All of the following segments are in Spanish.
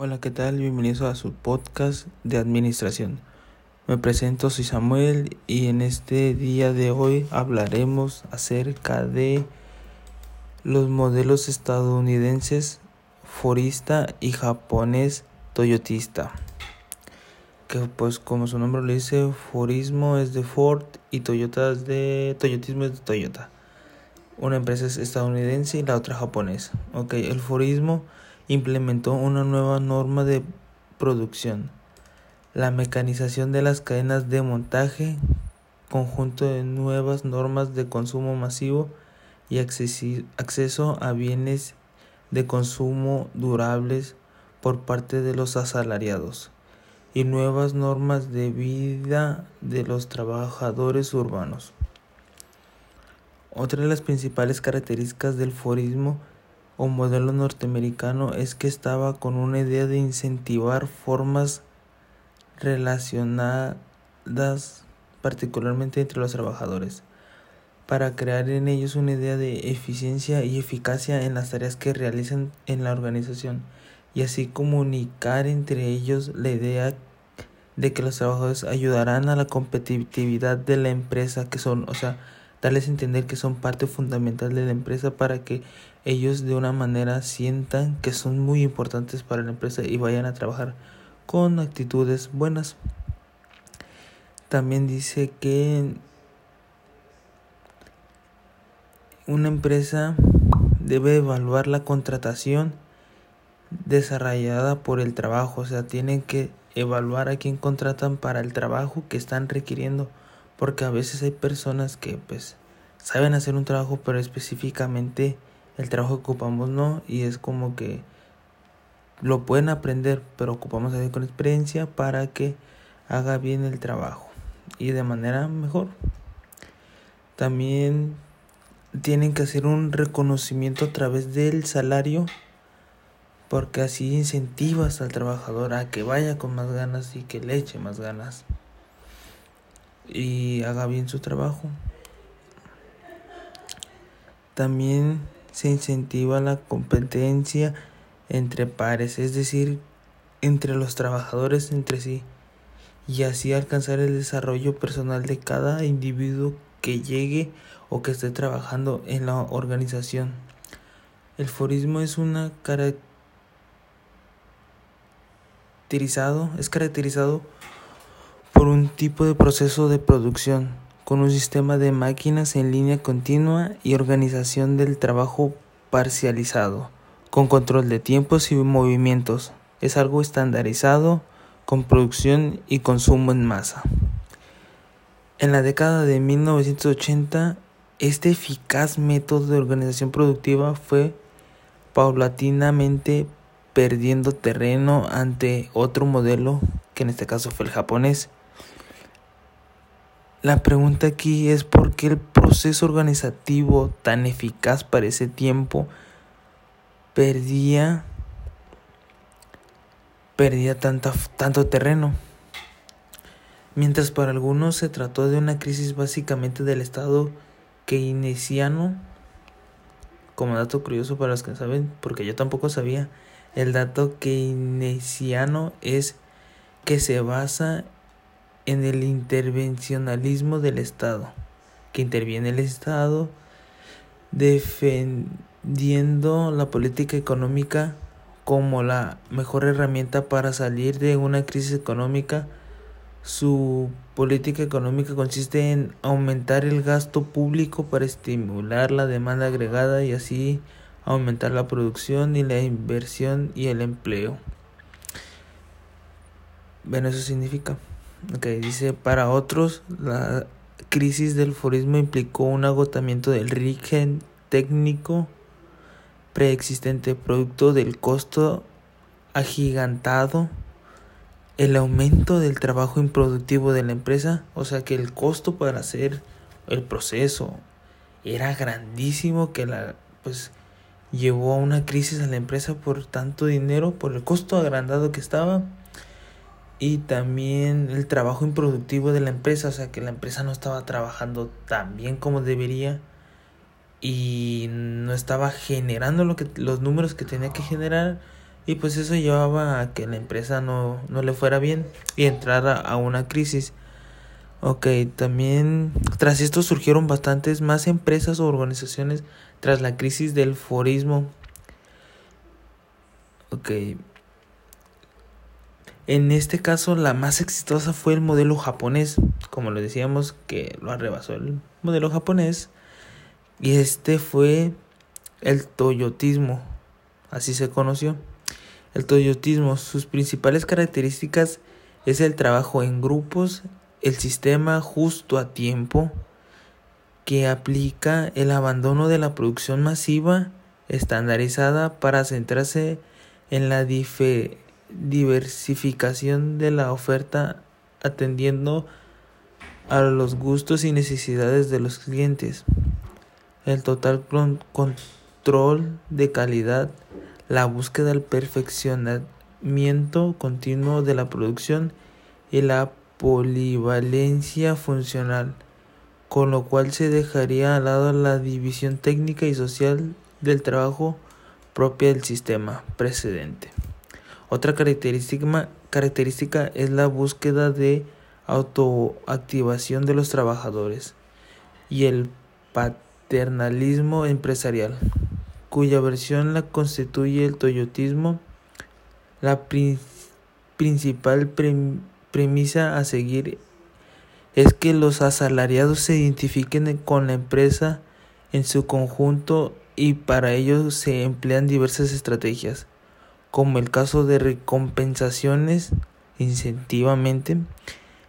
Hola, ¿qué tal? Bienvenidos a su podcast de administración. Me presento, soy Samuel y en este día de hoy hablaremos acerca de los modelos estadounidenses Forista y japonés Toyotista. Que pues como su nombre lo dice, Forismo es de Ford y Toyota es de Toyotismo es de Toyota. Una empresa es estadounidense y la otra japonesa. Ok, el Forismo implementó una nueva norma de producción, la mecanización de las cadenas de montaje, conjunto de nuevas normas de consumo masivo y acceso a bienes de consumo durables por parte de los asalariados y nuevas normas de vida de los trabajadores urbanos. Otra de las principales características del forismo o modelo norteamericano es que estaba con una idea de incentivar formas relacionadas particularmente entre los trabajadores para crear en ellos una idea de eficiencia y eficacia en las tareas que realizan en la organización y así comunicar entre ellos la idea de que los trabajadores ayudarán a la competitividad de la empresa que son, o sea, darles a entender que son parte fundamental de la empresa para que ellos de una manera sientan que son muy importantes para la empresa y vayan a trabajar con actitudes buenas. También dice que una empresa debe evaluar la contratación desarrollada por el trabajo, o sea, tienen que evaluar a quién contratan para el trabajo que están requiriendo porque a veces hay personas que pues saben hacer un trabajo pero específicamente el trabajo que ocupamos no y es como que lo pueden aprender pero ocupamos a con experiencia para que haga bien el trabajo y de manera mejor. También tienen que hacer un reconocimiento a través del salario porque así incentivas al trabajador a que vaya con más ganas y que le eche más ganas y haga bien su trabajo. También se incentiva la competencia entre pares, es decir, entre los trabajadores entre sí, y así alcanzar el desarrollo personal de cada individuo que llegue o que esté trabajando en la organización. El forismo es una caracterizado, es caracterizado por un tipo de proceso de producción, con un sistema de máquinas en línea continua y organización del trabajo parcializado, con control de tiempos y movimientos. Es algo estandarizado con producción y consumo en masa. En la década de 1980, este eficaz método de organización productiva fue paulatinamente perdiendo terreno ante otro modelo, que en este caso fue el japonés, la pregunta aquí es por qué el proceso organizativo tan eficaz para ese tiempo perdía perdía tanto terreno. Mientras para algunos se trató de una crisis básicamente del Estado keynesiano, como dato curioso para los que saben, porque yo tampoco sabía, el dato keynesiano es que se basa en el intervencionalismo del Estado, que interviene el Estado defendiendo la política económica como la mejor herramienta para salir de una crisis económica. Su política económica consiste en aumentar el gasto público para estimular la demanda agregada y así aumentar la producción y la inversión y el empleo. Bueno, eso significa Okay, dice, para otros, la crisis del forismo implicó un agotamiento del rigen técnico preexistente, producto del costo agigantado, el aumento del trabajo improductivo de la empresa, o sea que el costo para hacer el proceso era grandísimo que la pues llevó a una crisis a la empresa por tanto dinero, por el costo agrandado que estaba y también el trabajo improductivo de la empresa, o sea que la empresa no estaba trabajando tan bien como debería y no estaba generando lo que los números que tenía que generar y pues eso llevaba a que la empresa no, no le fuera bien y entrara a una crisis. Ok, también tras esto surgieron bastantes más empresas o organizaciones tras la crisis del forismo. Ok. En este caso la más exitosa fue el modelo japonés, como lo decíamos que lo arrebasó el modelo japonés. Y este fue el toyotismo, así se conoció. El toyotismo, sus principales características es el trabajo en grupos, el sistema justo a tiempo, que aplica el abandono de la producción masiva estandarizada para centrarse en la diversificación de la oferta atendiendo a los gustos y necesidades de los clientes. El total control de calidad la búsqueda del perfeccionamiento continuo de la producción y la polivalencia funcional, con lo cual se dejaría al lado la división técnica y social del trabajo propia del sistema precedente. Otra característica, es la búsqueda de autoactivación de los trabajadores y el paternalismo empresarial cuya versión la constituye el toyotismo, la principal premisa a seguir es que los asalariados se identifiquen con la empresa en su conjunto y para ello se emplean diversas estrategias, como el caso de recompensaciones incentivamente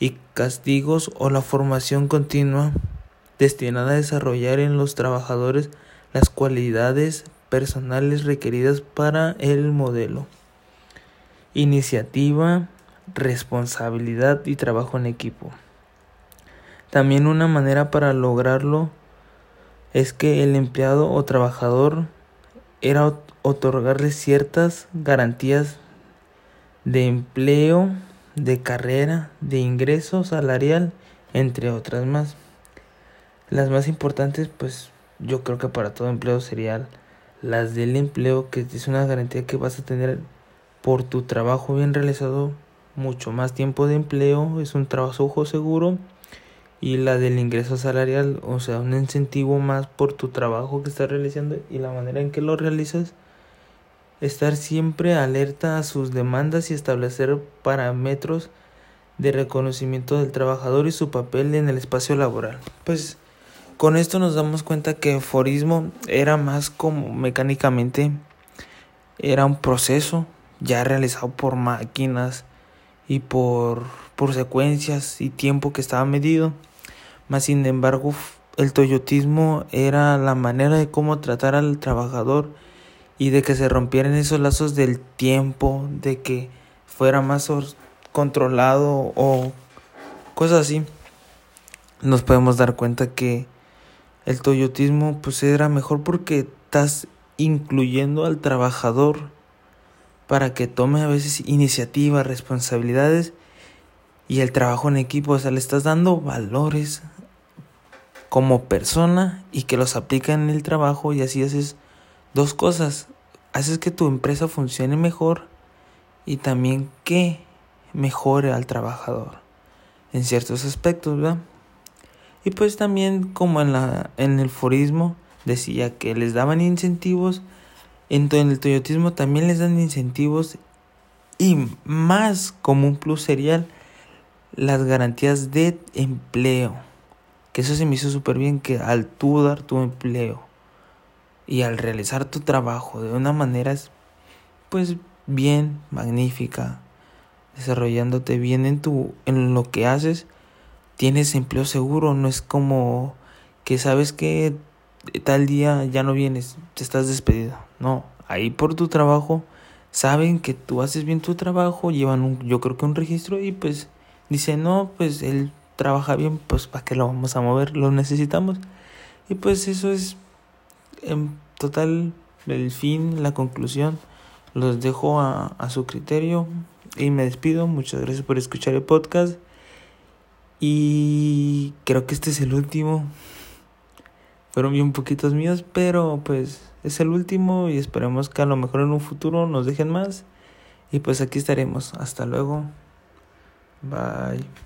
y castigos o la formación continua destinada a desarrollar en los trabajadores las cualidades personales requeridas para el modelo. Iniciativa, responsabilidad y trabajo en equipo. También una manera para lograrlo es que el empleado o trabajador era otorgarle ciertas garantías de empleo, de carrera, de ingreso salarial, entre otras más. Las más importantes pues yo creo que para todo empleo sería las del empleo, que es una garantía que vas a tener por tu trabajo bien realizado mucho más tiempo de empleo, es un trabajo seguro y la del ingreso salarial, o sea, un incentivo más por tu trabajo que estás realizando y la manera en que lo realizas. Estar siempre alerta a sus demandas y establecer parámetros de reconocimiento del trabajador y su papel en el espacio laboral. Pues con esto nos damos cuenta que el forismo era más como mecánicamente, era un proceso ya realizado por máquinas y por, por secuencias y tiempo que estaba medido. Más sin embargo, el toyotismo era la manera de cómo tratar al trabajador y de que se rompieran esos lazos del tiempo, de que fuera más controlado o cosas así. Nos podemos dar cuenta que el toyotismo pues era mejor porque estás incluyendo al trabajador para que tome a veces iniciativa, responsabilidades y el trabajo en equipo, o sea, le estás dando valores como persona y que los aplica en el trabajo y así haces dos cosas, haces que tu empresa funcione mejor y también que mejore al trabajador en ciertos aspectos, ¿verdad? Y pues también como en, la, en el forismo decía que les daban incentivos, en el toyotismo también les dan incentivos y más como un plus serial las garantías de empleo. Que eso se me hizo súper bien que al tú dar tu empleo y al realizar tu trabajo de una manera pues bien, magnífica, desarrollándote bien en tu en lo que haces, tienes empleo seguro, no es como que sabes que tal día ya no vienes, te estás despedido. No, ahí por tu trabajo saben que tú haces bien tu trabajo, llevan un, yo creo que un registro y pues dicen, no, pues él trabaja bien, pues para qué lo vamos a mover, lo necesitamos. Y pues eso es en total el fin, la conclusión. Los dejo a, a su criterio y me despido. Muchas gracias por escuchar el podcast. Y creo que este es el último. fueron bien poquitos míos, pero pues es el último y esperemos que a lo mejor en un futuro nos dejen más. Y pues aquí estaremos. Hasta luego. Bye.